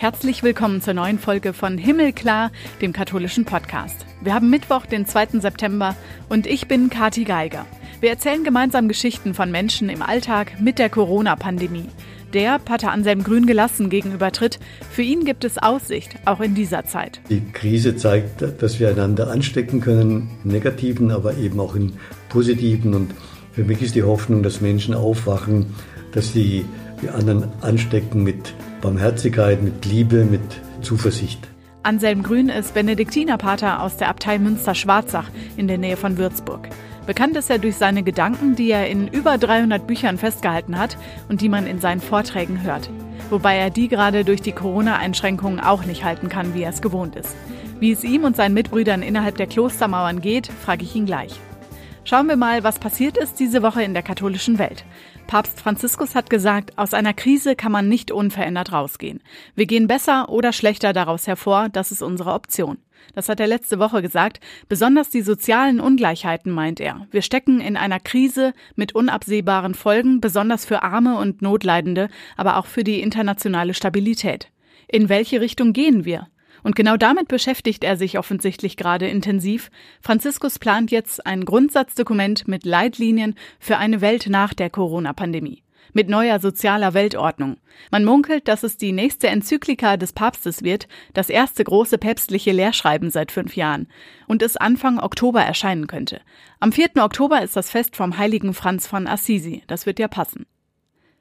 Herzlich willkommen zur neuen Folge von Himmelklar, dem katholischen Podcast. Wir haben Mittwoch, den 2. September und ich bin Kati Geiger. Wir erzählen gemeinsam Geschichten von Menschen im Alltag mit der Corona-Pandemie. Der Pater Anselm Grün gelassen gegenübertritt. Für ihn gibt es Aussicht, auch in dieser Zeit. Die Krise zeigt, dass wir einander anstecken können, im negativen, aber eben auch im positiven. Und für mich ist die Hoffnung, dass Menschen aufwachen, dass sie die anderen anstecken mit Barmherzigkeit, mit Liebe, mit Zuversicht. Anselm Grün ist Benediktinerpater aus der Abtei Münster-Schwarzach in der Nähe von Würzburg. Bekannt ist er durch seine Gedanken, die er in über 300 Büchern festgehalten hat und die man in seinen Vorträgen hört. Wobei er die gerade durch die Corona-Einschränkungen auch nicht halten kann, wie er es gewohnt ist. Wie es ihm und seinen Mitbrüdern innerhalb der Klostermauern geht, frage ich ihn gleich. Schauen wir mal, was passiert ist diese Woche in der katholischen Welt. Papst Franziskus hat gesagt, aus einer Krise kann man nicht unverändert rausgehen. Wir gehen besser oder schlechter daraus hervor, das ist unsere Option. Das hat er letzte Woche gesagt. Besonders die sozialen Ungleichheiten meint er. Wir stecken in einer Krise mit unabsehbaren Folgen, besonders für Arme und Notleidende, aber auch für die internationale Stabilität. In welche Richtung gehen wir? Und genau damit beschäftigt er sich offensichtlich gerade intensiv. Franziskus plant jetzt ein Grundsatzdokument mit Leitlinien für eine Welt nach der Corona-Pandemie. Mit neuer sozialer Weltordnung. Man munkelt, dass es die nächste Enzyklika des Papstes wird, das erste große päpstliche Lehrschreiben seit fünf Jahren, und es Anfang Oktober erscheinen könnte. Am 4. Oktober ist das Fest vom heiligen Franz von Assisi. Das wird ja passen.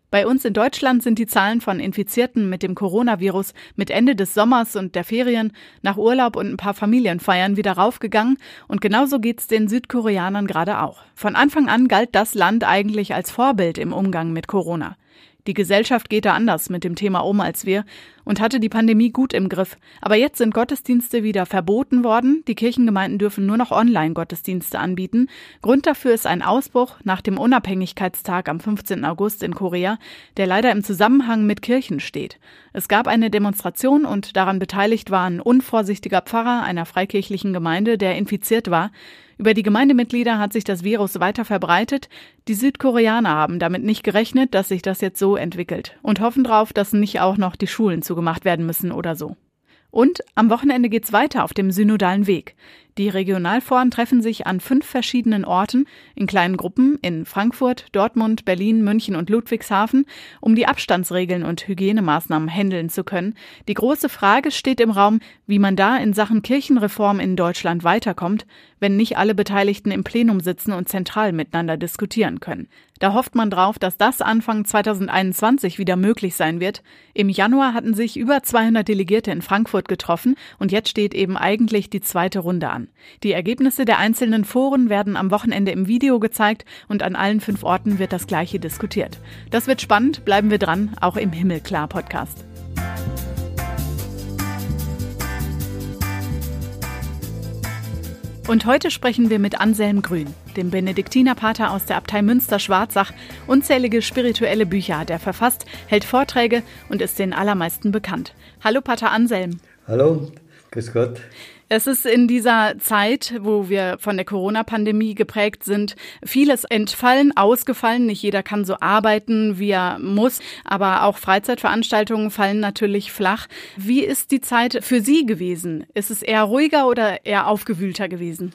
Bei uns in Deutschland sind die Zahlen von Infizierten mit dem Coronavirus mit Ende des Sommers und der Ferien nach Urlaub und ein paar Familienfeiern wieder raufgegangen und genauso geht's den Südkoreanern gerade auch. Von Anfang an galt das Land eigentlich als Vorbild im Umgang mit Corona. Die Gesellschaft geht da anders mit dem Thema um als wir und hatte die Pandemie gut im Griff. Aber jetzt sind Gottesdienste wieder verboten worden. Die Kirchengemeinden dürfen nur noch Online-Gottesdienste anbieten. Grund dafür ist ein Ausbruch nach dem Unabhängigkeitstag am 15. August in Korea, der leider im Zusammenhang mit Kirchen steht. Es gab eine Demonstration und daran beteiligt war ein unvorsichtiger Pfarrer einer freikirchlichen Gemeinde, der infiziert war. Über die Gemeindemitglieder hat sich das Virus weiter verbreitet. Die Südkoreaner haben damit nicht gerechnet, dass sich das jetzt so entwickelt und hoffen darauf, dass nicht auch noch die Schulen zugemacht werden müssen oder so. Und am Wochenende geht's weiter auf dem synodalen Weg. Die Regionalforen treffen sich an fünf verschiedenen Orten in kleinen Gruppen in Frankfurt, Dortmund, Berlin, München und Ludwigshafen, um die Abstandsregeln und Hygienemaßnahmen handeln zu können. Die große Frage steht im Raum, wie man da in Sachen Kirchenreform in Deutschland weiterkommt, wenn nicht alle Beteiligten im Plenum sitzen und zentral miteinander diskutieren können. Da hofft man drauf, dass das Anfang 2021 wieder möglich sein wird. Im Januar hatten sich über 200 Delegierte in Frankfurt getroffen und jetzt steht eben eigentlich die zweite Runde an. Die Ergebnisse der einzelnen Foren werden am Wochenende im Video gezeigt und an allen fünf Orten wird das gleiche diskutiert. Das wird spannend, bleiben wir dran, auch im Himmelklar Podcast. Und heute sprechen wir mit Anselm Grün, dem Benediktinerpater aus der Abtei Münster-Schwarzach. Unzählige spirituelle Bücher hat er verfasst, hält Vorträge und ist den allermeisten bekannt. Hallo, Pater Anselm. Hallo, grüß Gott. Es ist in dieser Zeit, wo wir von der Corona-Pandemie geprägt sind, vieles entfallen, ausgefallen. Nicht jeder kann so arbeiten, wie er muss, aber auch Freizeitveranstaltungen fallen natürlich flach. Wie ist die Zeit für Sie gewesen? Ist es eher ruhiger oder eher aufgewühlter gewesen?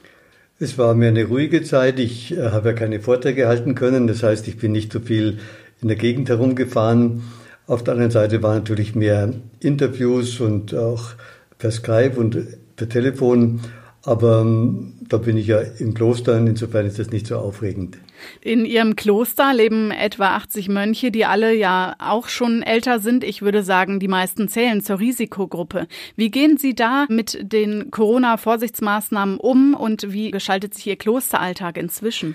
Es war mir eine ruhige Zeit. Ich äh, habe ja keine Vorträge halten können. Das heißt, ich bin nicht so viel in der Gegend herumgefahren. Auf der anderen Seite waren natürlich mehr Interviews und auch per Skype und per Telefon. Aber ähm, da bin ich ja im Kloster, insofern ist das nicht so aufregend. In Ihrem Kloster leben etwa 80 Mönche, die alle ja auch schon älter sind. Ich würde sagen, die meisten zählen zur Risikogruppe. Wie gehen Sie da mit den Corona-Vorsichtsmaßnahmen um und wie gestaltet sich Ihr Klosteralltag inzwischen?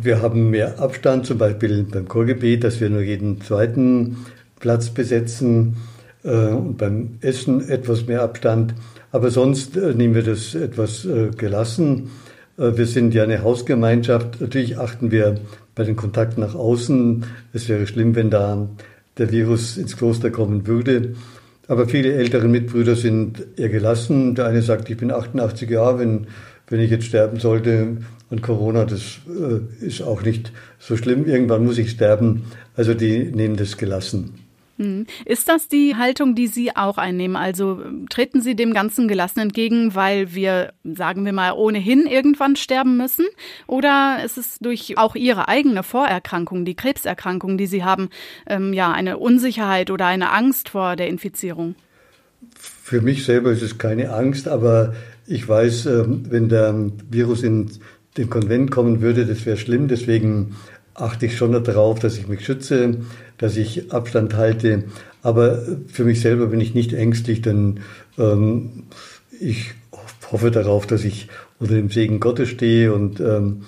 Wir haben mehr Abstand, zum Beispiel beim Chorgebet, dass wir nur jeden zweiten Platz besetzen äh, und beim Essen etwas mehr Abstand. Aber sonst äh, nehmen wir das etwas äh, gelassen. Äh, wir sind ja eine Hausgemeinschaft. Natürlich achten wir bei den Kontakten nach außen. Es wäre schlimm, wenn da der Virus ins Kloster kommen würde. Aber viele ältere Mitbrüder sind eher gelassen. Der eine sagt, ich bin 88 Jahre, wenn, wenn ich jetzt sterben sollte und Corona, das ist auch nicht so schlimm. Irgendwann muss ich sterben. Also die nehmen das gelassen. Hm. Ist das die Haltung, die Sie auch einnehmen? Also treten Sie dem Ganzen gelassen entgegen, weil wir, sagen wir mal, ohnehin irgendwann sterben müssen? Oder ist es durch auch Ihre eigene Vorerkrankung, die Krebserkrankung, die Sie haben, ähm, ja, eine Unsicherheit oder eine Angst vor der Infizierung? Für mich selber ist es keine Angst, aber ich weiß, ähm, wenn der Virus in den Konvent kommen würde, das wäre schlimm. Deswegen achte ich schon darauf, dass ich mich schütze, dass ich Abstand halte. Aber für mich selber bin ich nicht ängstlich, denn ähm, ich hoffe darauf, dass ich unter dem Segen Gottes stehe und ähm,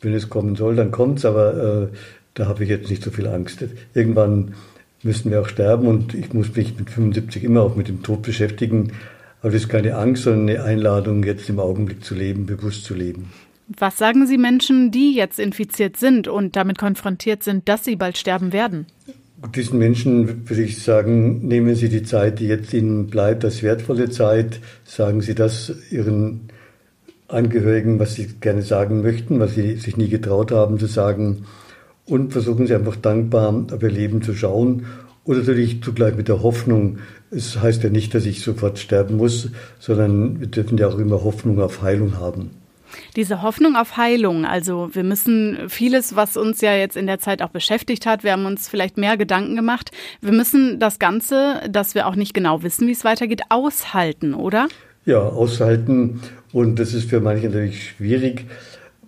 wenn es kommen soll, dann kommt's. Aber äh, da habe ich jetzt nicht so viel Angst. Irgendwann müssen wir auch sterben und ich muss mich mit 75 immer auch mit dem Tod beschäftigen. Aber das ist keine Angst, sondern eine Einladung, jetzt im Augenblick zu leben, bewusst zu leben. Was sagen Sie Menschen, die jetzt infiziert sind und damit konfrontiert sind, dass sie bald sterben werden? Diesen Menschen würde ich sagen, nehmen Sie die Zeit, die jetzt Ihnen bleibt, als wertvolle Zeit. Sagen Sie das Ihren Angehörigen, was Sie gerne sagen möchten, was Sie sich nie getraut haben zu sagen. Und versuchen Sie einfach dankbar auf Ihr Leben zu schauen. Oder natürlich zugleich mit der Hoffnung. Es heißt ja nicht, dass ich sofort sterben muss, sondern wir dürfen ja auch immer Hoffnung auf Heilung haben. Diese Hoffnung auf Heilung, also wir müssen vieles, was uns ja jetzt in der Zeit auch beschäftigt hat, wir haben uns vielleicht mehr Gedanken gemacht. Wir müssen das Ganze, dass wir auch nicht genau wissen, wie es weitergeht, aushalten, oder? Ja, aushalten. Und das ist für manche natürlich schwierig.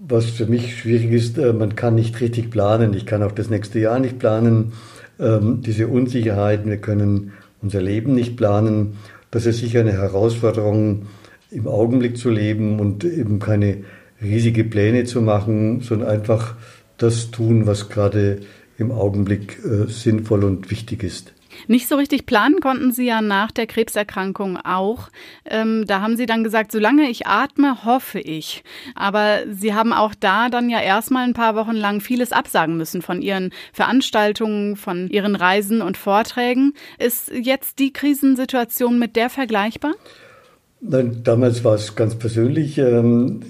Was für mich schwierig ist, äh, man kann nicht richtig planen. Ich kann auch das nächste Jahr nicht planen. Ähm, diese Unsicherheiten, wir können unser Leben nicht planen. Das ist sicher eine Herausforderung, im Augenblick zu leben und eben keine riesige Pläne zu machen, sondern einfach das tun, was gerade im Augenblick äh, sinnvoll und wichtig ist. Nicht so richtig planen konnten Sie ja nach der Krebserkrankung auch. Ähm, da haben Sie dann gesagt, solange ich atme, hoffe ich. Aber Sie haben auch da dann ja erstmal ein paar Wochen lang vieles absagen müssen von Ihren Veranstaltungen, von Ihren Reisen und Vorträgen. Ist jetzt die Krisensituation mit der vergleichbar? Nein, damals war es ganz persönlich. Ähm,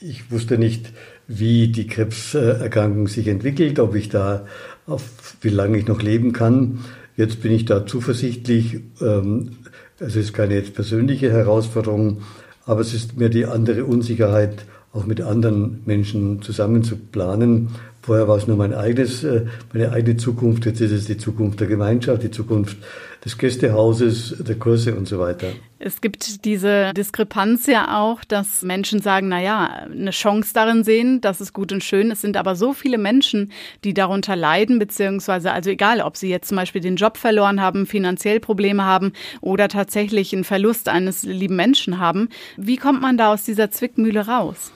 ich wusste nicht, wie die Krebserkrankung sich entwickelt, ob ich da, auf wie lange ich noch leben kann. Jetzt bin ich da zuversichtlich. Ähm, es ist keine jetzt persönliche Herausforderung, aber es ist mir die andere Unsicherheit, auch mit anderen Menschen zusammen zu planen. Vorher war es nur mein eigenes, äh, meine eigene Zukunft, jetzt ist es die Zukunft der Gemeinschaft, die Zukunft des Gästehauses, der Kurse und so weiter. Es gibt diese Diskrepanz ja auch, dass Menschen sagen, na ja, eine Chance darin sehen, das ist gut und schön. Es sind aber so viele Menschen, die darunter leiden, beziehungsweise, also egal, ob sie jetzt zum Beispiel den Job verloren haben, finanziell Probleme haben oder tatsächlich einen Verlust eines lieben Menschen haben. Wie kommt man da aus dieser Zwickmühle raus?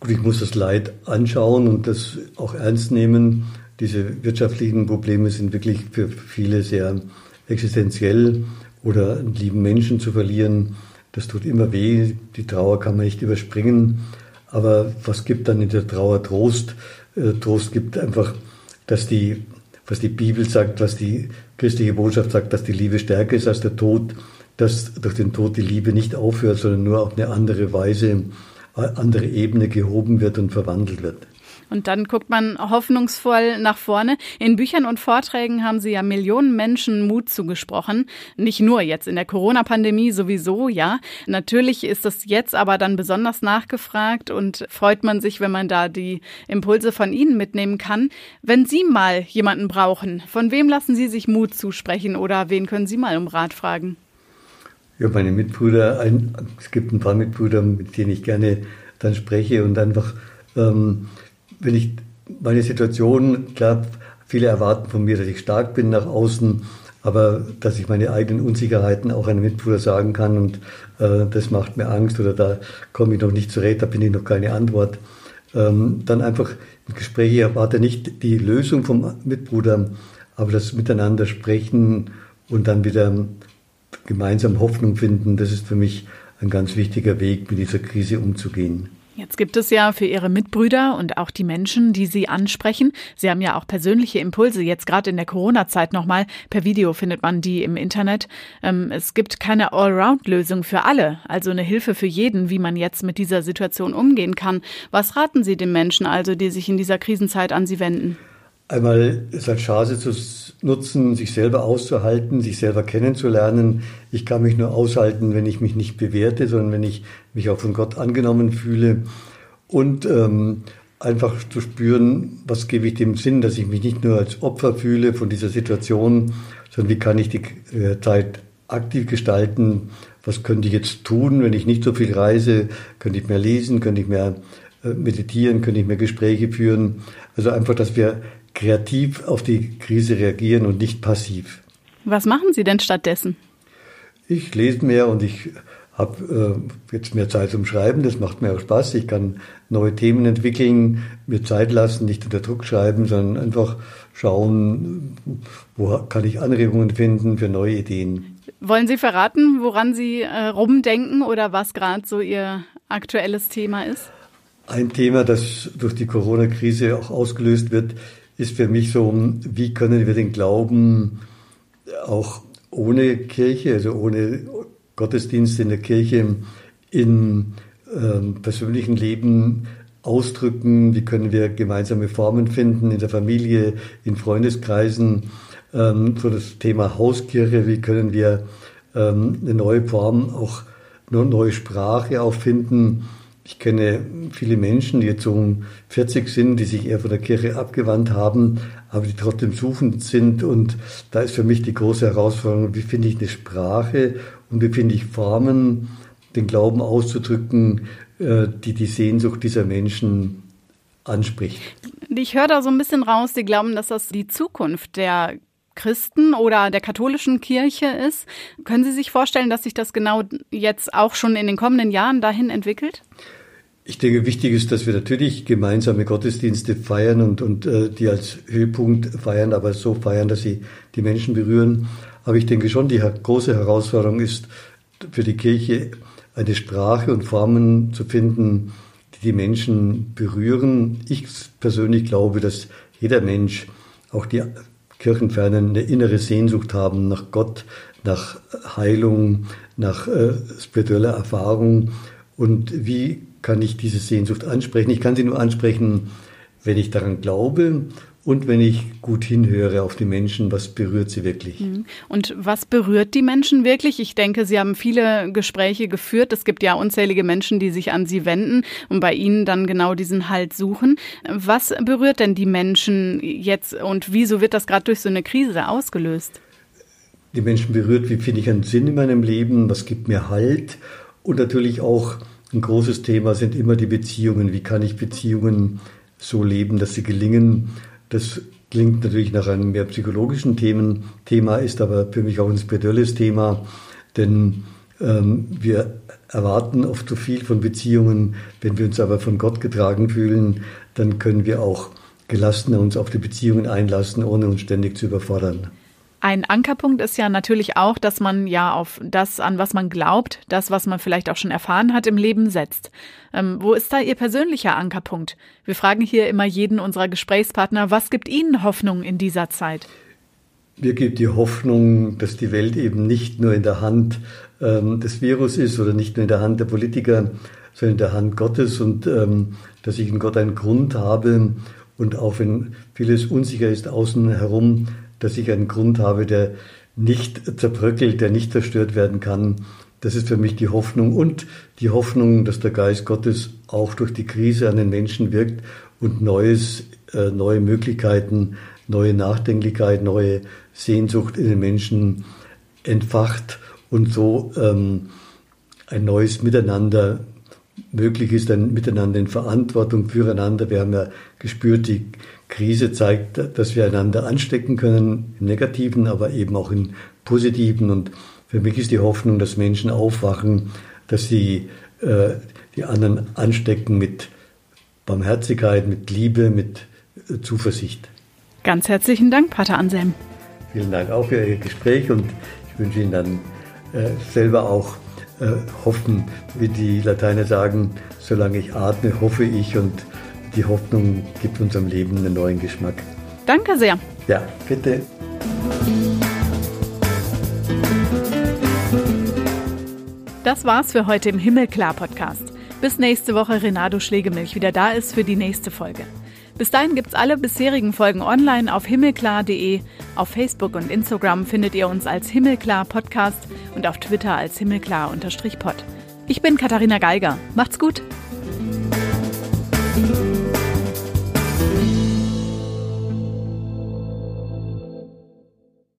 Gut, ich muss das Leid anschauen und das auch ernst nehmen. Diese wirtschaftlichen Probleme sind wirklich für viele sehr existenziell oder einen lieben Menschen zu verlieren. Das tut immer weh. Die Trauer kann man nicht überspringen. Aber was gibt dann in der Trauer Trost? Äh, Trost gibt einfach, dass die, was die Bibel sagt, was die christliche Botschaft sagt, dass die Liebe stärker ist als der Tod, dass durch den Tod die Liebe nicht aufhört, sondern nur auf eine andere Weise andere Ebene gehoben wird und verwandelt wird. Und dann guckt man hoffnungsvoll nach vorne. In Büchern und Vorträgen haben Sie ja Millionen Menschen Mut zugesprochen. Nicht nur jetzt in der Corona-Pandemie sowieso, ja. Natürlich ist das jetzt aber dann besonders nachgefragt und freut man sich, wenn man da die Impulse von Ihnen mitnehmen kann. Wenn Sie mal jemanden brauchen, von wem lassen Sie sich Mut zusprechen oder wen können Sie mal um Rat fragen? Ja, meine Mitbrüder, ein, es gibt ein paar Mitbrüder, mit denen ich gerne dann spreche und einfach, ähm, wenn ich meine Situation, klar, viele erwarten von mir, dass ich stark bin nach außen, aber dass ich meine eigenen Unsicherheiten auch einem Mitbruder sagen kann und äh, das macht mir Angst oder da komme ich noch nicht zurecht, da bin ich noch keine Antwort. Ähm, dann einfach im Gespräch, ich erwarte nicht die Lösung vom Mitbruder, aber das Miteinander sprechen und dann wieder gemeinsam Hoffnung finden, das ist für mich ein ganz wichtiger Weg, mit dieser Krise umzugehen. Jetzt gibt es ja für Ihre Mitbrüder und auch die Menschen, die Sie ansprechen, Sie haben ja auch persönliche Impulse, jetzt gerade in der Corona-Zeit nochmal, per Video findet man die im Internet. Ähm, es gibt keine Allround-Lösung für alle, also eine Hilfe für jeden, wie man jetzt mit dieser Situation umgehen kann. Was raten Sie den Menschen also, die sich in dieser Krisenzeit an Sie wenden? Einmal es als Chance zu nutzen, sich selber auszuhalten, sich selber kennenzulernen. Ich kann mich nur aushalten, wenn ich mich nicht bewerte, sondern wenn ich mich auch von Gott angenommen fühle. Und ähm, einfach zu spüren, was gebe ich dem Sinn, dass ich mich nicht nur als Opfer fühle von dieser Situation, sondern wie kann ich die äh, Zeit aktiv gestalten, was könnte ich jetzt tun, wenn ich nicht so viel reise, könnte ich mehr lesen, könnte ich mehr äh, meditieren, könnte ich mehr Gespräche führen. Also einfach, dass wir kreativ auf die Krise reagieren und nicht passiv. Was machen Sie denn stattdessen? Ich lese mehr und ich habe äh, jetzt mehr Zeit zum Schreiben, das macht mir auch Spaß. Ich kann neue Themen entwickeln, mir Zeit lassen, nicht unter Druck schreiben, sondern einfach schauen, wo kann ich Anregungen finden für neue Ideen. Wollen Sie verraten, woran Sie äh, rumdenken oder was gerade so Ihr aktuelles Thema ist? Ein Thema, das durch die Corona-Krise auch ausgelöst wird, ist für mich so, wie können wir den Glauben auch ohne Kirche, also ohne Gottesdienst in der Kirche im äh, persönlichen Leben ausdrücken, wie können wir gemeinsame Formen finden in der Familie, in Freundeskreisen, ähm, so das Thema Hauskirche, wie können wir ähm, eine neue Form, auch eine neue Sprache auch finden. Ich kenne viele Menschen, die jetzt um 40 sind, die sich eher von der Kirche abgewandt haben, aber die trotzdem suchend sind. Und da ist für mich die große Herausforderung, wie finde ich eine Sprache und wie finde ich Formen, den Glauben auszudrücken, äh, die die Sehnsucht dieser Menschen anspricht. Ich höre da so ein bisschen raus, die glauben, dass das die Zukunft der Christen oder der katholischen Kirche ist. Können Sie sich vorstellen, dass sich das genau jetzt auch schon in den kommenden Jahren dahin entwickelt? Ich denke, wichtig ist, dass wir natürlich gemeinsame Gottesdienste feiern und, und äh, die als Höhepunkt feiern, aber so feiern, dass sie die Menschen berühren. Aber ich denke schon, die große Herausforderung ist für die Kirche, eine Sprache und Formen zu finden, die die Menschen berühren. Ich persönlich glaube, dass jeder Mensch, auch die Kirchenfernen, eine innere Sehnsucht haben nach Gott, nach Heilung, nach äh, spiritueller Erfahrung. Und wie kann ich diese Sehnsucht ansprechen? Ich kann sie nur ansprechen, wenn ich daran glaube und wenn ich gut hinhöre auf die Menschen, was berührt sie wirklich. Mhm. Und was berührt die Menschen wirklich? Ich denke, Sie haben viele Gespräche geführt. Es gibt ja unzählige Menschen, die sich an Sie wenden und bei Ihnen dann genau diesen Halt suchen. Was berührt denn die Menschen jetzt und wieso wird das gerade durch so eine Krise ausgelöst? Die Menschen berührt, wie finde ich einen Sinn in meinem Leben, was gibt mir Halt und natürlich auch ein großes Thema sind immer die Beziehungen. Wie kann ich Beziehungen so leben, dass sie gelingen? Das klingt natürlich nach einem mehr psychologischen Themen, Thema, ist aber für mich auch ein spirituelles Thema, denn ähm, wir erwarten oft zu viel von Beziehungen. Wenn wir uns aber von Gott getragen fühlen, dann können wir auch gelassener uns auf die Beziehungen einlassen, ohne uns ständig zu überfordern. Ein Ankerpunkt ist ja natürlich auch, dass man ja auf das, an was man glaubt, das, was man vielleicht auch schon erfahren hat, im Leben setzt. Ähm, wo ist da Ihr persönlicher Ankerpunkt? Wir fragen hier immer jeden unserer Gesprächspartner, was gibt Ihnen Hoffnung in dieser Zeit? Mir gibt die Hoffnung, dass die Welt eben nicht nur in der Hand ähm, des Virus ist oder nicht nur in der Hand der Politiker, sondern in der Hand Gottes und ähm, dass ich in Gott einen Grund habe und auch wenn vieles unsicher ist außen herum, dass ich einen Grund habe, der nicht zerbröckelt, der nicht zerstört werden kann. Das ist für mich die Hoffnung und die Hoffnung, dass der Geist Gottes auch durch die Krise an den Menschen wirkt und Neues, äh, neue Möglichkeiten, neue Nachdenklichkeit, neue Sehnsucht in den Menschen entfacht und so ähm, ein neues Miteinander möglich ist, ein Miteinander in Verantwortung füreinander. Wir haben ja gespürt, die Krise zeigt, dass wir einander anstecken können, im Negativen, aber eben auch im Positiven. Und für mich ist die Hoffnung, dass Menschen aufwachen, dass sie äh, die anderen anstecken mit Barmherzigkeit, mit Liebe, mit äh, Zuversicht. Ganz herzlichen Dank, Pater Anselm. Vielen Dank auch für Ihr Gespräch und ich wünsche Ihnen dann äh, selber auch äh, hoffen, wie die Lateiner sagen, solange ich atme, hoffe ich und die Hoffnung gibt unserem Leben einen neuen Geschmack. Danke sehr. Ja, bitte. Das war's für heute im Himmelklar Podcast. Bis nächste Woche Renato Schlegelmilch wieder da ist für die nächste Folge. Bis dahin gibt's alle bisherigen Folgen online auf himmelklar.de. Auf Facebook und Instagram findet ihr uns als Himmelklar Podcast und auf Twitter als himmelklar-pod. Ich bin Katharina Geiger. Macht's gut.